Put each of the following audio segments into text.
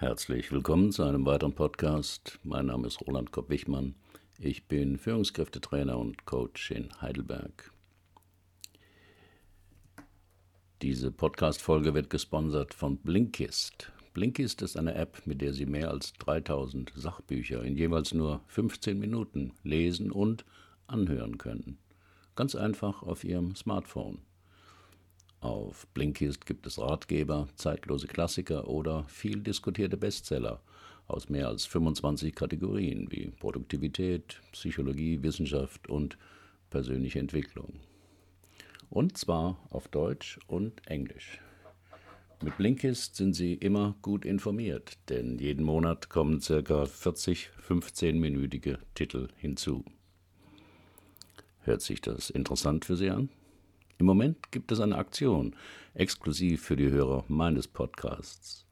Herzlich willkommen zu einem weiteren Podcast. Mein Name ist Roland Kopp-Wichmann. Ich bin Führungskräftetrainer und Coach in Heidelberg. Diese Podcast-Folge wird gesponsert von Blinkist. Blinkist ist eine App, mit der Sie mehr als 3000 Sachbücher in jeweils nur 15 Minuten lesen und anhören können. Ganz einfach auf Ihrem Smartphone. Auf Blinkist gibt es Ratgeber, zeitlose Klassiker oder viel diskutierte Bestseller aus mehr als 25 Kategorien wie Produktivität, Psychologie, Wissenschaft und persönliche Entwicklung. Und zwar auf Deutsch und Englisch. Mit Blinkist sind Sie immer gut informiert, denn jeden Monat kommen ca. 40 15-minütige Titel hinzu. Hört sich das interessant für Sie an? Im Moment gibt es eine Aktion, exklusiv für die Hörer meines Podcasts.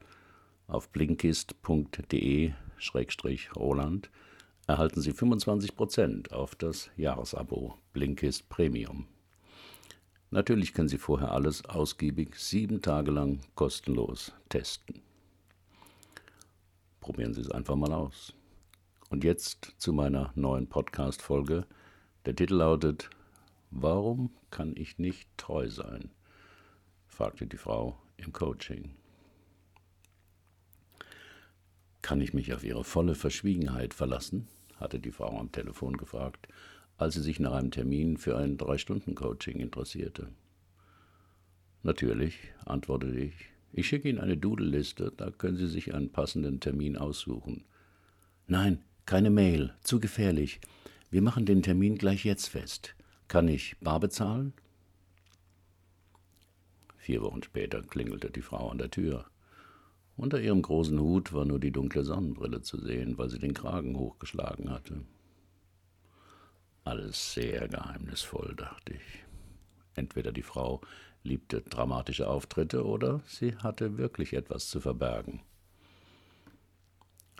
Auf blinkist.de-roland erhalten Sie 25% auf das Jahresabo Blinkist Premium. Natürlich können Sie vorher alles ausgiebig sieben Tage lang kostenlos testen. Probieren Sie es einfach mal aus. Und jetzt zu meiner neuen Podcast-Folge. Der Titel lautet Warum kann ich nicht treu sein? fragte die Frau im Coaching. Kann ich mich auf Ihre volle Verschwiegenheit verlassen? hatte die Frau am Telefon gefragt, als sie sich nach einem Termin für ein Drei-Stunden-Coaching interessierte. Natürlich, antwortete ich. Ich schicke Ihnen eine Doodle-Liste, da können Sie sich einen passenden Termin aussuchen. Nein, keine Mail, zu gefährlich. Wir machen den Termin gleich jetzt fest. Kann ich bar bezahlen? Vier Wochen später klingelte die Frau an der Tür. Unter ihrem großen Hut war nur die dunkle Sonnenbrille zu sehen, weil sie den Kragen hochgeschlagen hatte. Alles sehr geheimnisvoll, dachte ich. Entweder die Frau liebte dramatische Auftritte oder sie hatte wirklich etwas zu verbergen.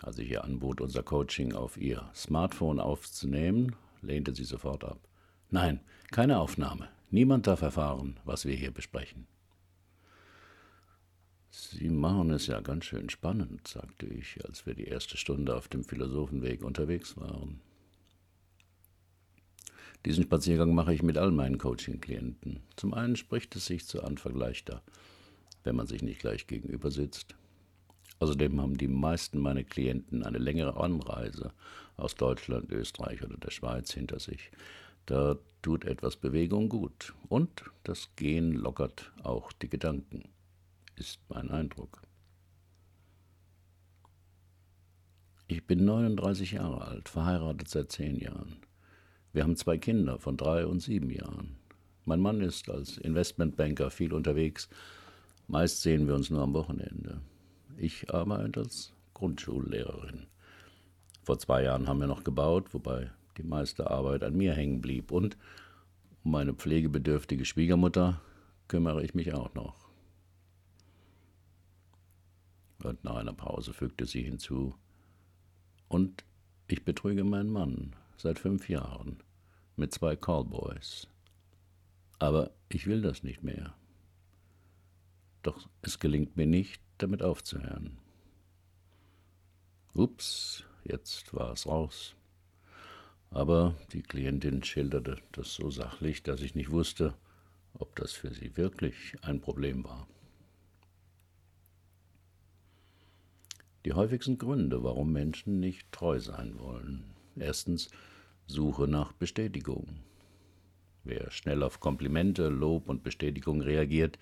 Als ich ihr anbot, unser Coaching auf ihr Smartphone aufzunehmen, lehnte sie sofort ab. Nein, keine Aufnahme. Niemand darf erfahren, was wir hier besprechen. Sie machen es ja ganz schön spannend, sagte ich, als wir die erste Stunde auf dem Philosophenweg unterwegs waren. Diesen Spaziergang mache ich mit all meinen Coaching-Klienten. Zum einen spricht es sich zu Anfang leichter, wenn man sich nicht gleich gegenüber sitzt. Außerdem haben die meisten meiner Klienten eine längere Anreise aus Deutschland, Österreich oder der Schweiz hinter sich. Da tut etwas Bewegung gut. Und das Gehen lockert auch die Gedanken, ist mein Eindruck. Ich bin 39 Jahre alt, verheiratet seit zehn Jahren. Wir haben zwei Kinder von drei und sieben Jahren. Mein Mann ist als Investmentbanker viel unterwegs. Meist sehen wir uns nur am Wochenende. Ich arbeite als Grundschullehrerin. Vor zwei Jahren haben wir noch gebaut, wobei die meiste Arbeit an mir hängen blieb. Und um meine pflegebedürftige Schwiegermutter kümmere ich mich auch noch. Und nach einer Pause fügte sie hinzu, und ich betrüge meinen Mann seit fünf Jahren mit zwei Callboys. Aber ich will das nicht mehr. Doch es gelingt mir nicht, damit aufzuhören. Ups, jetzt war es raus. Aber die Klientin schilderte das so sachlich, dass ich nicht wusste, ob das für sie wirklich ein Problem war. Die häufigsten Gründe, warum Menschen nicht treu sein wollen. Erstens Suche nach Bestätigung. Wer schnell auf Komplimente, Lob und Bestätigung reagiert,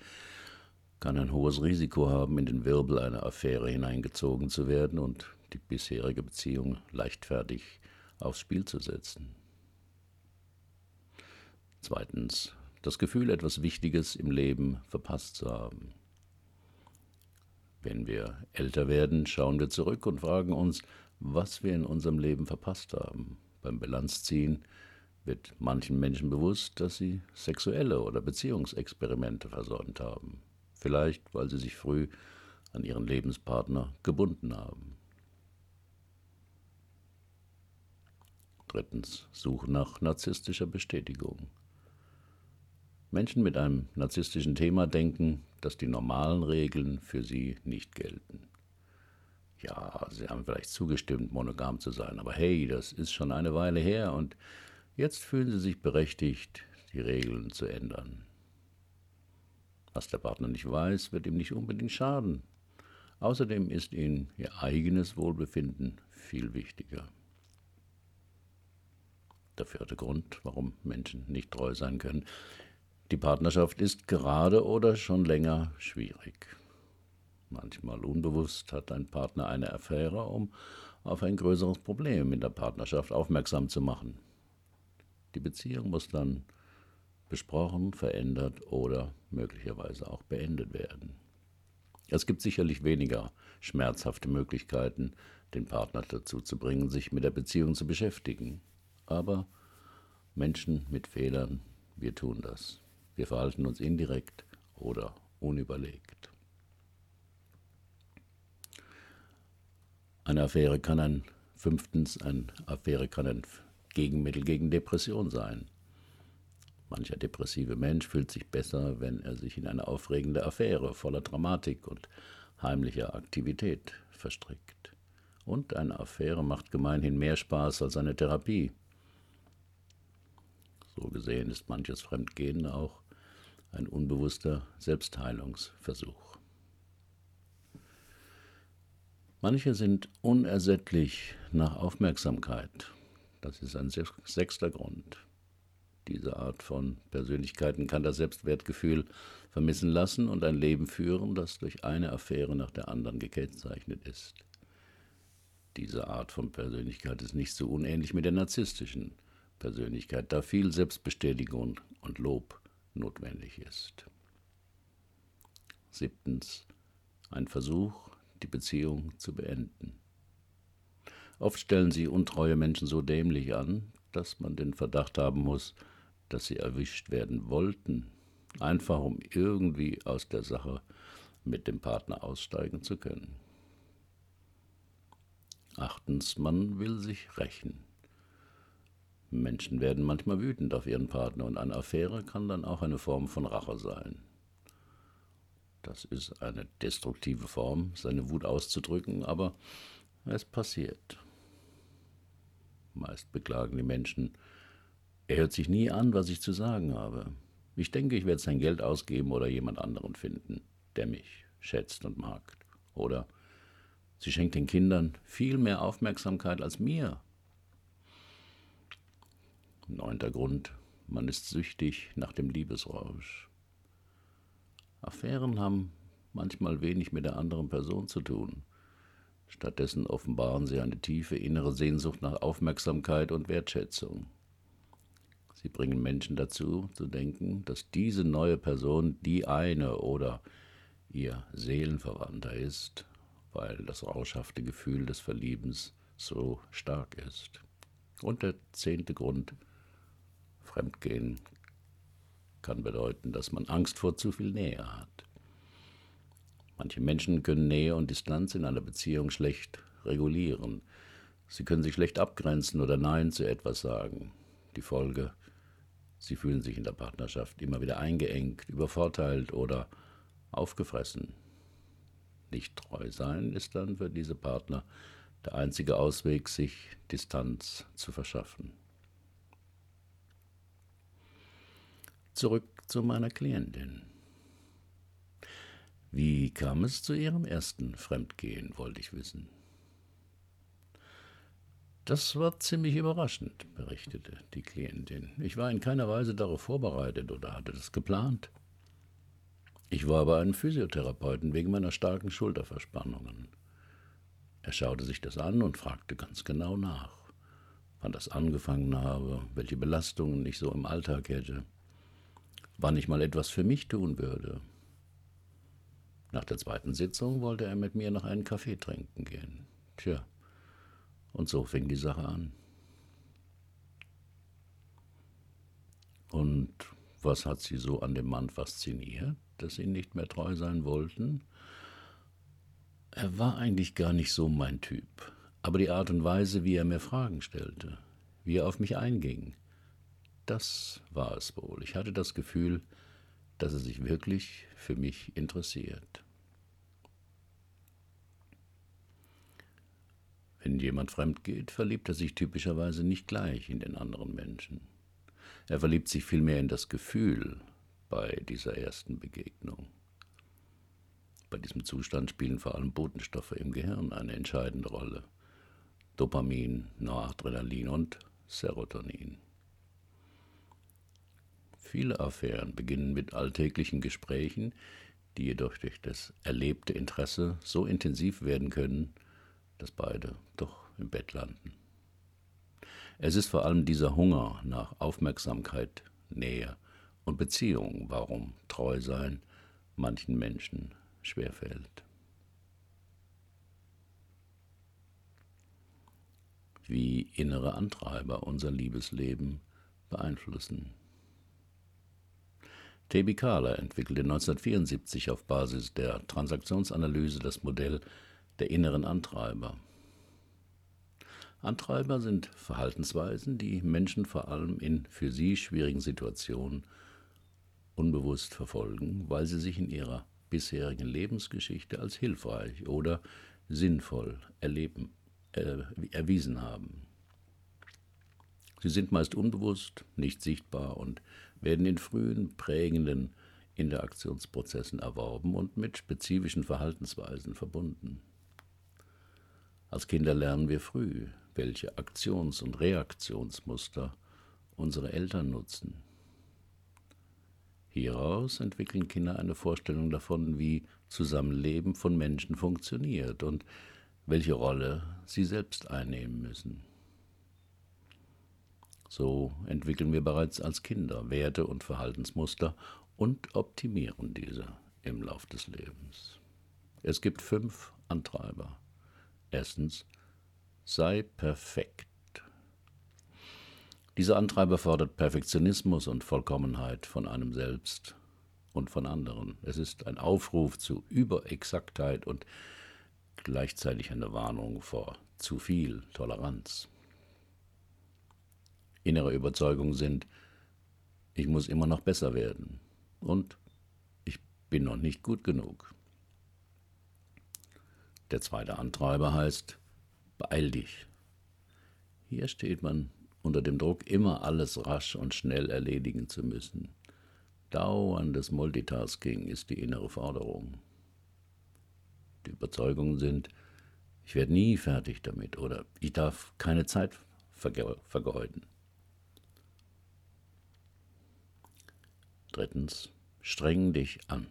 kann ein hohes Risiko haben, in den Wirbel einer Affäre hineingezogen zu werden und die bisherige Beziehung leichtfertig aufs Spiel zu setzen. Zweitens, das Gefühl, etwas Wichtiges im Leben verpasst zu haben. Wenn wir älter werden, schauen wir zurück und fragen uns, was wir in unserem Leben verpasst haben. Beim Bilanzziehen wird manchen Menschen bewusst, dass sie sexuelle oder Beziehungsexperimente versäumt haben. Vielleicht, weil sie sich früh an ihren Lebenspartner gebunden haben. Drittens, Suche nach narzisstischer Bestätigung. Menschen mit einem narzisstischen Thema denken, dass die normalen Regeln für sie nicht gelten. Ja, sie haben vielleicht zugestimmt, monogam zu sein, aber hey, das ist schon eine Weile her und jetzt fühlen sie sich berechtigt, die Regeln zu ändern. Was der Partner nicht weiß, wird ihm nicht unbedingt schaden. Außerdem ist ihnen ihr eigenes Wohlbefinden viel wichtiger. Der vierte Grund, warum Menschen nicht treu sein können. Die Partnerschaft ist gerade oder schon länger schwierig. Manchmal unbewusst hat ein Partner eine Affäre, um auf ein größeres Problem in der Partnerschaft aufmerksam zu machen. Die Beziehung muss dann besprochen, verändert oder möglicherweise auch beendet werden. Es gibt sicherlich weniger schmerzhafte Möglichkeiten, den Partner dazu zu bringen, sich mit der Beziehung zu beschäftigen. Aber Menschen mit Fehlern, wir tun das. Wir verhalten uns indirekt oder unüberlegt. Eine Affäre kann ein, fünftens, eine Affäre kann ein Gegenmittel gegen Depression sein. Mancher depressive Mensch fühlt sich besser, wenn er sich in eine aufregende Affäre voller Dramatik und heimlicher Aktivität verstrickt. Und eine Affäre macht gemeinhin mehr Spaß als eine Therapie. So gesehen ist manches Fremdgehen auch ein unbewusster Selbstheilungsversuch. Manche sind unersättlich nach Aufmerksamkeit. Das ist ein sechster Grund. Diese Art von Persönlichkeiten kann das Selbstwertgefühl vermissen lassen und ein Leben führen, das durch eine Affäre nach der anderen gekennzeichnet ist. Diese Art von Persönlichkeit ist nicht so unähnlich mit der narzisstischen Persönlichkeit, da viel Selbstbestätigung und Lob notwendig ist. Siebtens. Ein Versuch, die Beziehung zu beenden. Oft stellen sie untreue Menschen so dämlich an, dass man den Verdacht haben muss, dass sie erwischt werden wollten, einfach um irgendwie aus der Sache mit dem Partner aussteigen zu können. Achtens, man will sich rächen. Menschen werden manchmal wütend auf ihren Partner und eine Affäre kann dann auch eine Form von Rache sein. Das ist eine destruktive Form, seine Wut auszudrücken, aber es passiert. Meist beklagen die Menschen, er hört sich nie an, was ich zu sagen habe. Ich denke, ich werde sein Geld ausgeben oder jemand anderen finden, der mich schätzt und mag. Oder sie schenkt den Kindern viel mehr Aufmerksamkeit als mir. Neunter Grund, man ist süchtig nach dem Liebesrausch. Affären haben manchmal wenig mit der anderen Person zu tun. Stattdessen offenbaren sie eine tiefe innere Sehnsucht nach Aufmerksamkeit und Wertschätzung. Sie bringen Menschen dazu, zu denken, dass diese neue Person die eine oder ihr Seelenverwandter ist, weil das rauschhafte Gefühl des Verliebens so stark ist. Und der zehnte Grund, Fremdgehen kann bedeuten, dass man Angst vor zu viel Nähe hat. Manche Menschen können Nähe und Distanz in einer Beziehung schlecht regulieren. Sie können sich schlecht abgrenzen oder Nein zu etwas sagen. Die Folge, Sie fühlen sich in der Partnerschaft immer wieder eingeengt, übervorteilt oder aufgefressen. Nicht treu sein ist dann für diese Partner der einzige Ausweg, sich Distanz zu verschaffen. Zurück zu meiner Klientin. Wie kam es zu ihrem ersten Fremdgehen, wollte ich wissen. Das war ziemlich überraschend, berichtete die Klientin. Ich war in keiner Weise darauf vorbereitet oder hatte das geplant. Ich war bei einem Physiotherapeuten wegen meiner starken Schulterverspannungen. Er schaute sich das an und fragte ganz genau nach, wann das angefangen habe, welche Belastungen ich so im Alltag hätte, wann ich mal etwas für mich tun würde. Nach der zweiten Sitzung wollte er mit mir noch einen Kaffee trinken gehen. Tja, und so fing die Sache an. Und was hat sie so an dem Mann fasziniert, dass sie nicht mehr treu sein wollten? Er war eigentlich gar nicht so mein Typ, aber die Art und Weise, wie er mir Fragen stellte, wie er auf mich einging, das war es wohl. Ich hatte das Gefühl, dass er sich wirklich für mich interessiert. Wenn jemand fremd geht, verliebt er sich typischerweise nicht gleich in den anderen Menschen. Er verliebt sich vielmehr in das Gefühl bei dieser ersten Begegnung. Bei diesem Zustand spielen vor allem Botenstoffe im Gehirn eine entscheidende Rolle. Dopamin, Noradrenalin und Serotonin. Viele Affären beginnen mit alltäglichen Gesprächen, die jedoch durch das erlebte Interesse so intensiv werden können, dass beide doch im Bett landen. Es ist vor allem dieser Hunger nach Aufmerksamkeit, Nähe und Beziehung, warum treu sein manchen Menschen schwerfällt. Wie innere Antreiber unser Liebesleben beeinflussen. T.B. Kahler entwickelte 1974 auf Basis der Transaktionsanalyse das Modell der inneren Antreiber. Antreiber sind Verhaltensweisen, die Menschen vor allem in für sie schwierigen Situationen unbewusst verfolgen, weil sie sich in ihrer bisherigen Lebensgeschichte als hilfreich oder sinnvoll erleben, äh, erwiesen haben. Sie sind meist unbewusst, nicht sichtbar und werden in frühen, prägenden Interaktionsprozessen erworben und mit spezifischen Verhaltensweisen verbunden. Als Kinder lernen wir früh, welche Aktions- und Reaktionsmuster unsere Eltern nutzen. Hieraus entwickeln Kinder eine Vorstellung davon, wie Zusammenleben von Menschen funktioniert und welche Rolle sie selbst einnehmen müssen. So entwickeln wir bereits als Kinder Werte und Verhaltensmuster und optimieren diese im Lauf des Lebens. Es gibt fünf Antreiber. Erstens, sei perfekt. Dieser Antreiber fordert Perfektionismus und Vollkommenheit von einem selbst und von anderen. Es ist ein Aufruf zu Überexaktheit und gleichzeitig eine Warnung vor zu viel Toleranz. Innere Überzeugungen sind, ich muss immer noch besser werden und ich bin noch nicht gut genug. Der zweite Antreiber heißt, beeil dich. Hier steht man unter dem Druck, immer alles rasch und schnell erledigen zu müssen. Dauerndes Multitasking ist die innere Forderung. Die Überzeugungen sind, ich werde nie fertig damit oder ich darf keine Zeit vergeuden. Drittens, streng dich an.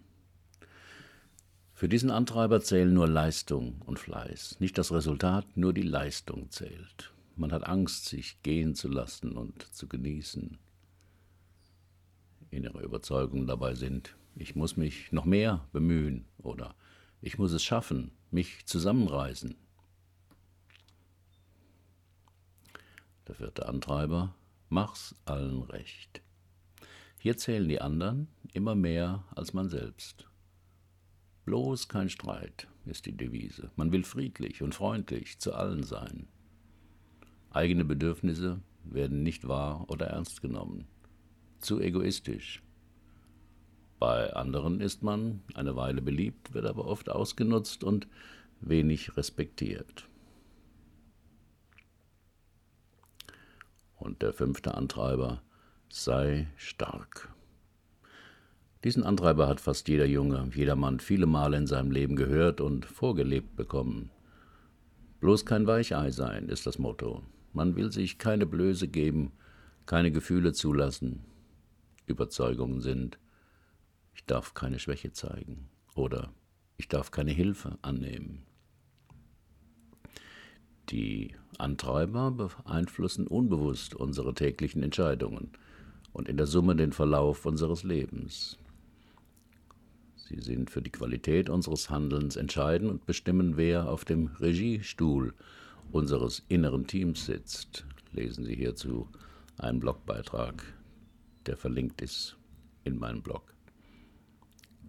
Für diesen Antreiber zählen nur Leistung und Fleiß, nicht das Resultat, nur die Leistung zählt. Man hat Angst, sich gehen zu lassen und zu genießen. Innere Überzeugungen dabei sind, ich muss mich noch mehr bemühen oder ich muss es schaffen, mich zusammenreißen. Der vierte Antreiber, mach's allen recht. Hier zählen die anderen immer mehr als man selbst. Bloß kein Streit ist die Devise. Man will friedlich und freundlich zu allen sein. Eigene Bedürfnisse werden nicht wahr oder ernst genommen. Zu egoistisch. Bei anderen ist man eine Weile beliebt, wird aber oft ausgenutzt und wenig respektiert. Und der fünfte Antreiber, sei stark. Diesen Antreiber hat fast jeder Junge, jeder Mann viele Male in seinem Leben gehört und vorgelebt bekommen. Bloß kein Weichei sein ist das Motto. Man will sich keine Blöße geben, keine Gefühle zulassen. Überzeugungen sind, ich darf keine Schwäche zeigen oder ich darf keine Hilfe annehmen. Die Antreiber beeinflussen unbewusst unsere täglichen Entscheidungen und in der Summe den Verlauf unseres Lebens. Sie sind für die Qualität unseres Handelns entscheidend und bestimmen, wer auf dem Regiestuhl unseres inneren Teams sitzt. Lesen Sie hierzu einen Blogbeitrag, der verlinkt ist in meinem Blog.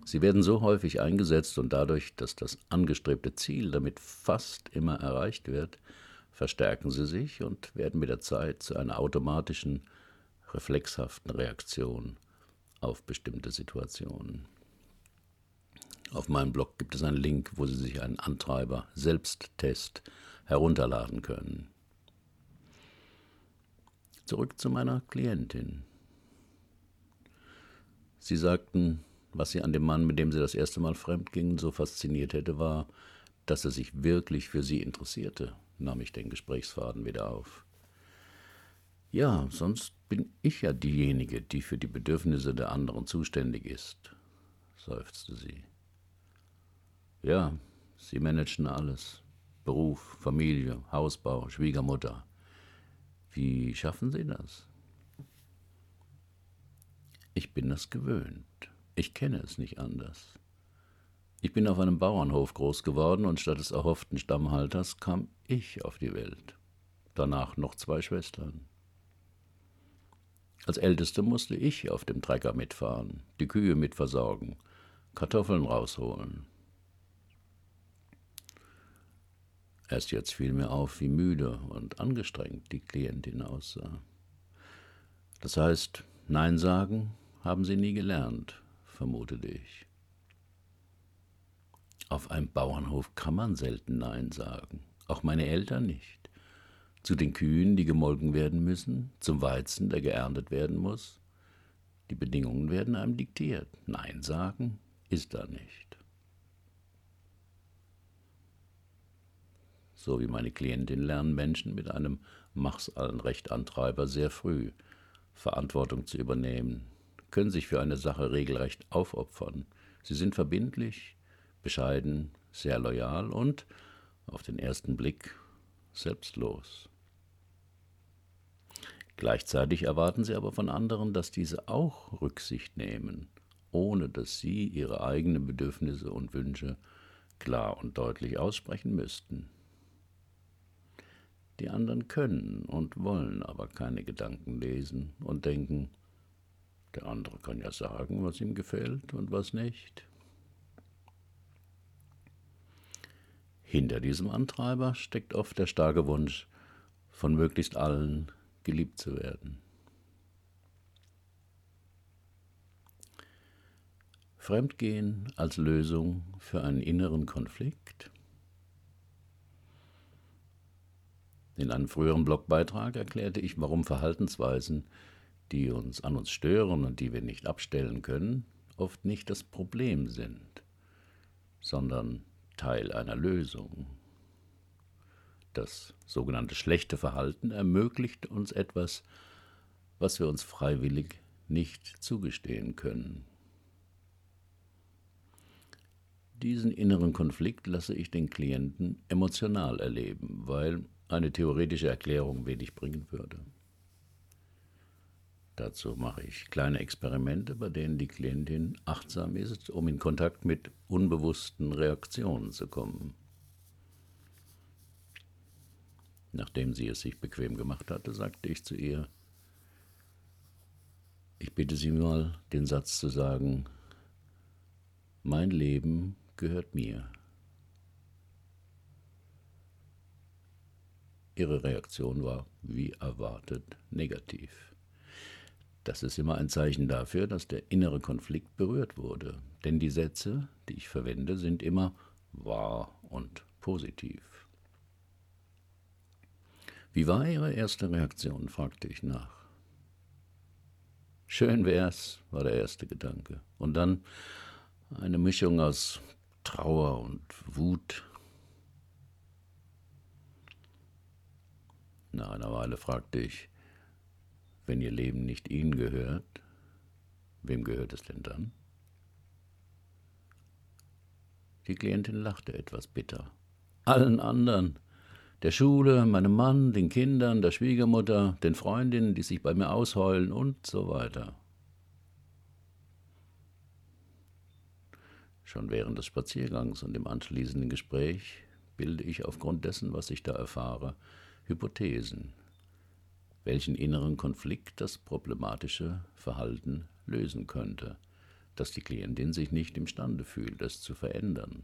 Sie werden so häufig eingesetzt und dadurch, dass das angestrebte Ziel damit fast immer erreicht wird, verstärken sie sich und werden mit der Zeit zu einer automatischen, reflexhaften Reaktion auf bestimmte Situationen. Auf meinem Blog gibt es einen Link, wo Sie sich einen Antreiber-Selbsttest herunterladen können. Zurück zu meiner Klientin. Sie sagten, was sie an dem Mann, mit dem sie das erste Mal fremd gingen, so fasziniert hätte, war, dass er sich wirklich für sie interessierte, nahm ich den Gesprächsfaden wieder auf. Ja, sonst bin ich ja diejenige, die für die Bedürfnisse der anderen zuständig ist, seufzte sie. Ja, Sie managen alles. Beruf, Familie, Hausbau, Schwiegermutter. Wie schaffen Sie das? Ich bin das gewöhnt. Ich kenne es nicht anders. Ich bin auf einem Bauernhof groß geworden und statt des erhofften Stammhalters kam ich auf die Welt. Danach noch zwei Schwestern. Als Älteste musste ich auf dem Trecker mitfahren, die Kühe mitversorgen, Kartoffeln rausholen. Erst jetzt fiel mir auf, wie müde und angestrengt die Klientin aussah. Das heißt, Nein sagen haben sie nie gelernt, vermutete ich. Auf einem Bauernhof kann man selten Nein sagen, auch meine Eltern nicht. Zu den Kühen, die gemolken werden müssen, zum Weizen, der geerntet werden muss. Die Bedingungen werden einem diktiert. Nein sagen ist da nicht. So wie meine Klientin lernen Menschen mit einem Mach's allen Recht Antreiber sehr früh Verantwortung zu übernehmen, können sich für eine Sache regelrecht aufopfern. Sie sind verbindlich, bescheiden, sehr loyal und, auf den ersten Blick, selbstlos. Gleichzeitig erwarten sie aber von anderen, dass diese auch Rücksicht nehmen, ohne dass sie ihre eigenen Bedürfnisse und Wünsche klar und deutlich aussprechen müssten. Die anderen können und wollen aber keine Gedanken lesen und denken, der andere kann ja sagen, was ihm gefällt und was nicht. Hinter diesem Antreiber steckt oft der starke Wunsch, von möglichst allen geliebt zu werden. Fremdgehen als Lösung für einen inneren Konflikt? In einem früheren Blogbeitrag erklärte ich, warum Verhaltensweisen, die uns an uns stören und die wir nicht abstellen können, oft nicht das Problem sind, sondern Teil einer Lösung. Das sogenannte schlechte Verhalten ermöglicht uns etwas, was wir uns freiwillig nicht zugestehen können. Diesen inneren Konflikt lasse ich den Klienten emotional erleben, weil eine theoretische Erklärung wenig bringen würde. Dazu mache ich kleine Experimente, bei denen die Klientin achtsam ist, um in Kontakt mit unbewussten Reaktionen zu kommen. Nachdem sie es sich bequem gemacht hatte, sagte ich zu ihr, ich bitte Sie mal, den Satz zu sagen, mein Leben gehört mir. Ihre Reaktion war, wie erwartet, negativ. Das ist immer ein Zeichen dafür, dass der innere Konflikt berührt wurde. Denn die Sätze, die ich verwende, sind immer wahr und positiv. Wie war Ihre erste Reaktion? fragte ich nach. Schön wär's, war der erste Gedanke. Und dann eine Mischung aus Trauer und Wut. Nach einer Weile fragte ich, wenn ihr Leben nicht ihnen gehört, wem gehört es denn dann? Die Klientin lachte etwas bitter. Allen anderen. Der Schule, meinem Mann, den Kindern, der Schwiegermutter, den Freundinnen, die sich bei mir ausheulen und so weiter. Schon während des Spaziergangs und im anschließenden Gespräch bilde ich aufgrund dessen, was ich da erfahre, Hypothesen, welchen inneren Konflikt das problematische Verhalten lösen könnte, dass die Klientin sich nicht imstande fühlt, es zu verändern.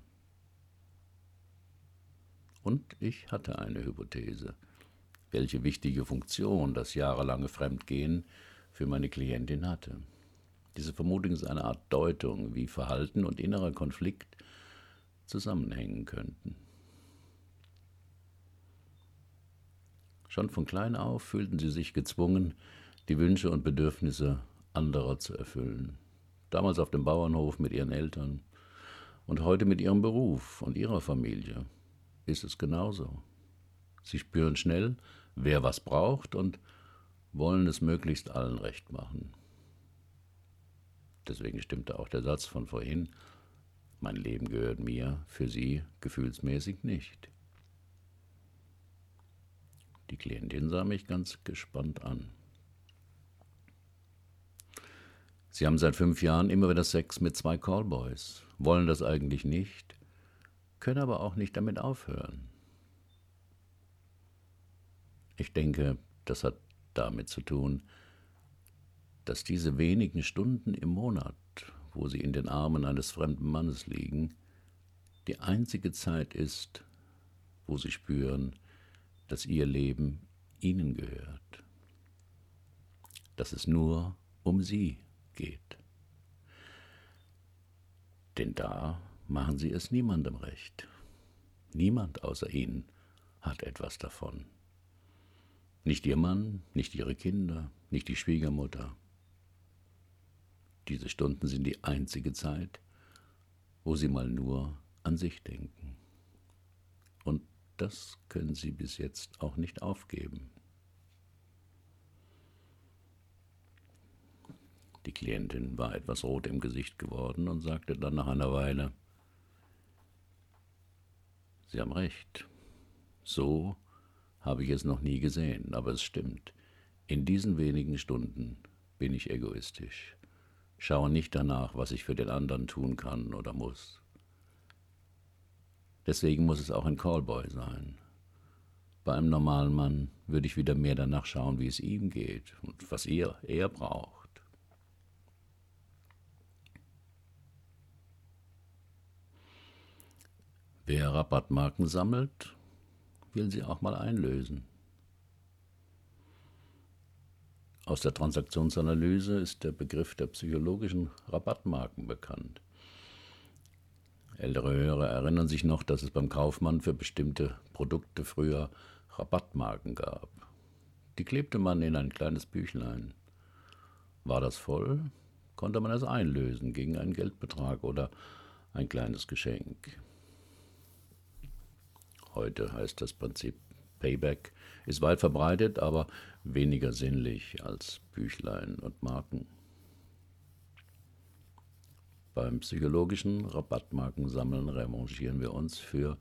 Und ich hatte eine Hypothese, welche wichtige Funktion das jahrelange Fremdgehen für meine Klientin hatte. Diese Vermutung ist eine Art Deutung, wie Verhalten und innerer Konflikt zusammenhängen könnten. Schon von klein auf fühlten sie sich gezwungen, die Wünsche und Bedürfnisse anderer zu erfüllen. Damals auf dem Bauernhof mit ihren Eltern und heute mit ihrem Beruf und ihrer Familie ist es genauso. Sie spüren schnell, wer was braucht und wollen es möglichst allen recht machen. Deswegen stimmte auch der Satz von vorhin, mein Leben gehört mir, für sie gefühlsmäßig nicht. Die Klientin sah mich ganz gespannt an. Sie haben seit fünf Jahren immer wieder Sex mit zwei Callboys, wollen das eigentlich nicht, können aber auch nicht damit aufhören. Ich denke, das hat damit zu tun, dass diese wenigen Stunden im Monat, wo sie in den Armen eines fremden Mannes liegen, die einzige Zeit ist, wo sie spüren, dass ihr Leben ihnen gehört, dass es nur um sie geht. Denn da machen sie es niemandem recht. Niemand außer ihnen hat etwas davon. Nicht ihr Mann, nicht ihre Kinder, nicht die Schwiegermutter. Diese Stunden sind die einzige Zeit, wo sie mal nur an sich denken. Und das können sie bis jetzt auch nicht aufgeben. Die Klientin war etwas rot im Gesicht geworden und sagte dann nach einer Weile, Sie haben recht, so habe ich es noch nie gesehen, aber es stimmt. In diesen wenigen Stunden bin ich egoistisch, schaue nicht danach, was ich für den anderen tun kann oder muss. Deswegen muss es auch ein Callboy sein. Bei einem normalen Mann würde ich wieder mehr danach schauen, wie es ihm geht und was er, er braucht. Wer Rabattmarken sammelt, will sie auch mal einlösen. Aus der Transaktionsanalyse ist der Begriff der psychologischen Rabattmarken bekannt. Ältere Hörer erinnern sich noch, dass es beim Kaufmann für bestimmte Produkte früher Rabattmarken gab. Die klebte man in ein kleines Büchlein. War das voll, konnte man es einlösen gegen einen Geldbetrag oder ein kleines Geschenk. Heute heißt das Prinzip Payback, ist weit verbreitet, aber weniger sinnlich als Büchlein und Marken. Beim psychologischen Rabattmarkensammeln revanchieren wir uns für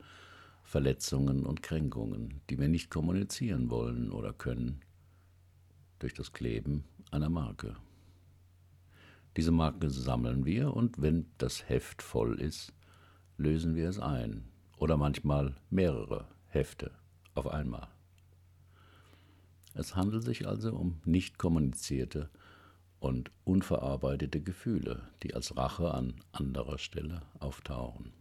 Verletzungen und Kränkungen, die wir nicht kommunizieren wollen oder können, durch das Kleben einer Marke. Diese Marke sammeln wir und wenn das Heft voll ist, lösen wir es ein oder manchmal mehrere Hefte auf einmal. Es handelt sich also um nicht kommunizierte und unverarbeitete Gefühle, die als Rache an anderer Stelle auftauchen.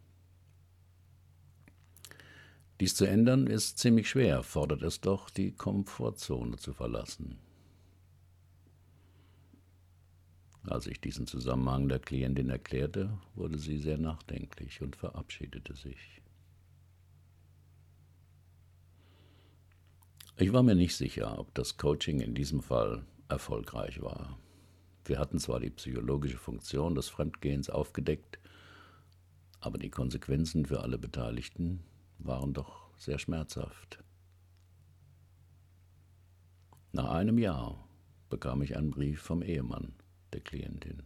Dies zu ändern ist ziemlich schwer, fordert es doch, die Komfortzone zu verlassen. Als ich diesen Zusammenhang der Klientin erklärte, wurde sie sehr nachdenklich und verabschiedete sich. Ich war mir nicht sicher, ob das Coaching in diesem Fall erfolgreich war. Wir hatten zwar die psychologische Funktion des Fremdgehens aufgedeckt, aber die Konsequenzen für alle Beteiligten waren doch sehr schmerzhaft. Nach einem Jahr bekam ich einen Brief vom Ehemann der Klientin.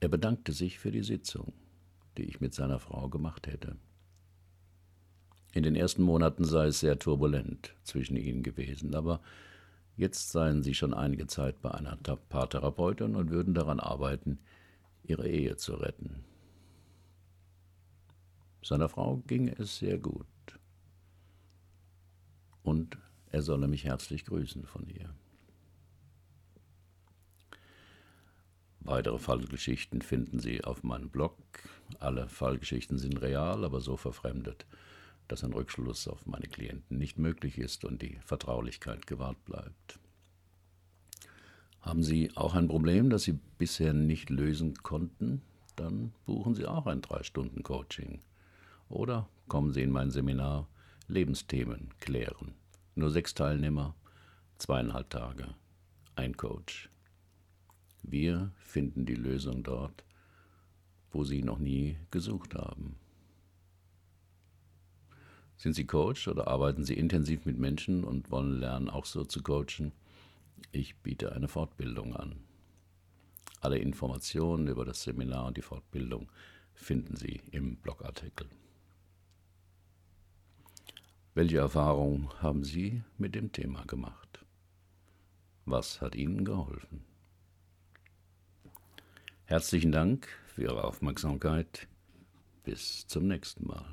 Er bedankte sich für die Sitzung, die ich mit seiner Frau gemacht hätte. In den ersten Monaten sei es sehr turbulent zwischen ihnen gewesen, aber jetzt seien sie schon einige Zeit bei einer Paartherapeutin und würden daran arbeiten, ihre Ehe zu retten. Seiner Frau ging es sehr gut. Und er solle mich herzlich grüßen von ihr. Weitere Fallgeschichten finden Sie auf meinem Blog. Alle Fallgeschichten sind real, aber so verfremdet, dass ein Rückschluss auf meine Klienten nicht möglich ist und die Vertraulichkeit gewahrt bleibt. Haben Sie auch ein Problem, das Sie bisher nicht lösen konnten? Dann buchen Sie auch ein 3-Stunden-Coaching. Oder kommen Sie in mein Seminar Lebensthemen klären. Nur sechs Teilnehmer, zweieinhalb Tage, ein Coach. Wir finden die Lösung dort, wo Sie noch nie gesucht haben. Sind Sie Coach oder arbeiten Sie intensiv mit Menschen und wollen lernen, auch so zu coachen? Ich biete eine Fortbildung an. Alle Informationen über das Seminar und die Fortbildung finden Sie im Blogartikel. Welche Erfahrungen haben Sie mit dem Thema gemacht? Was hat Ihnen geholfen? Herzlichen Dank für Ihre Aufmerksamkeit. Bis zum nächsten Mal.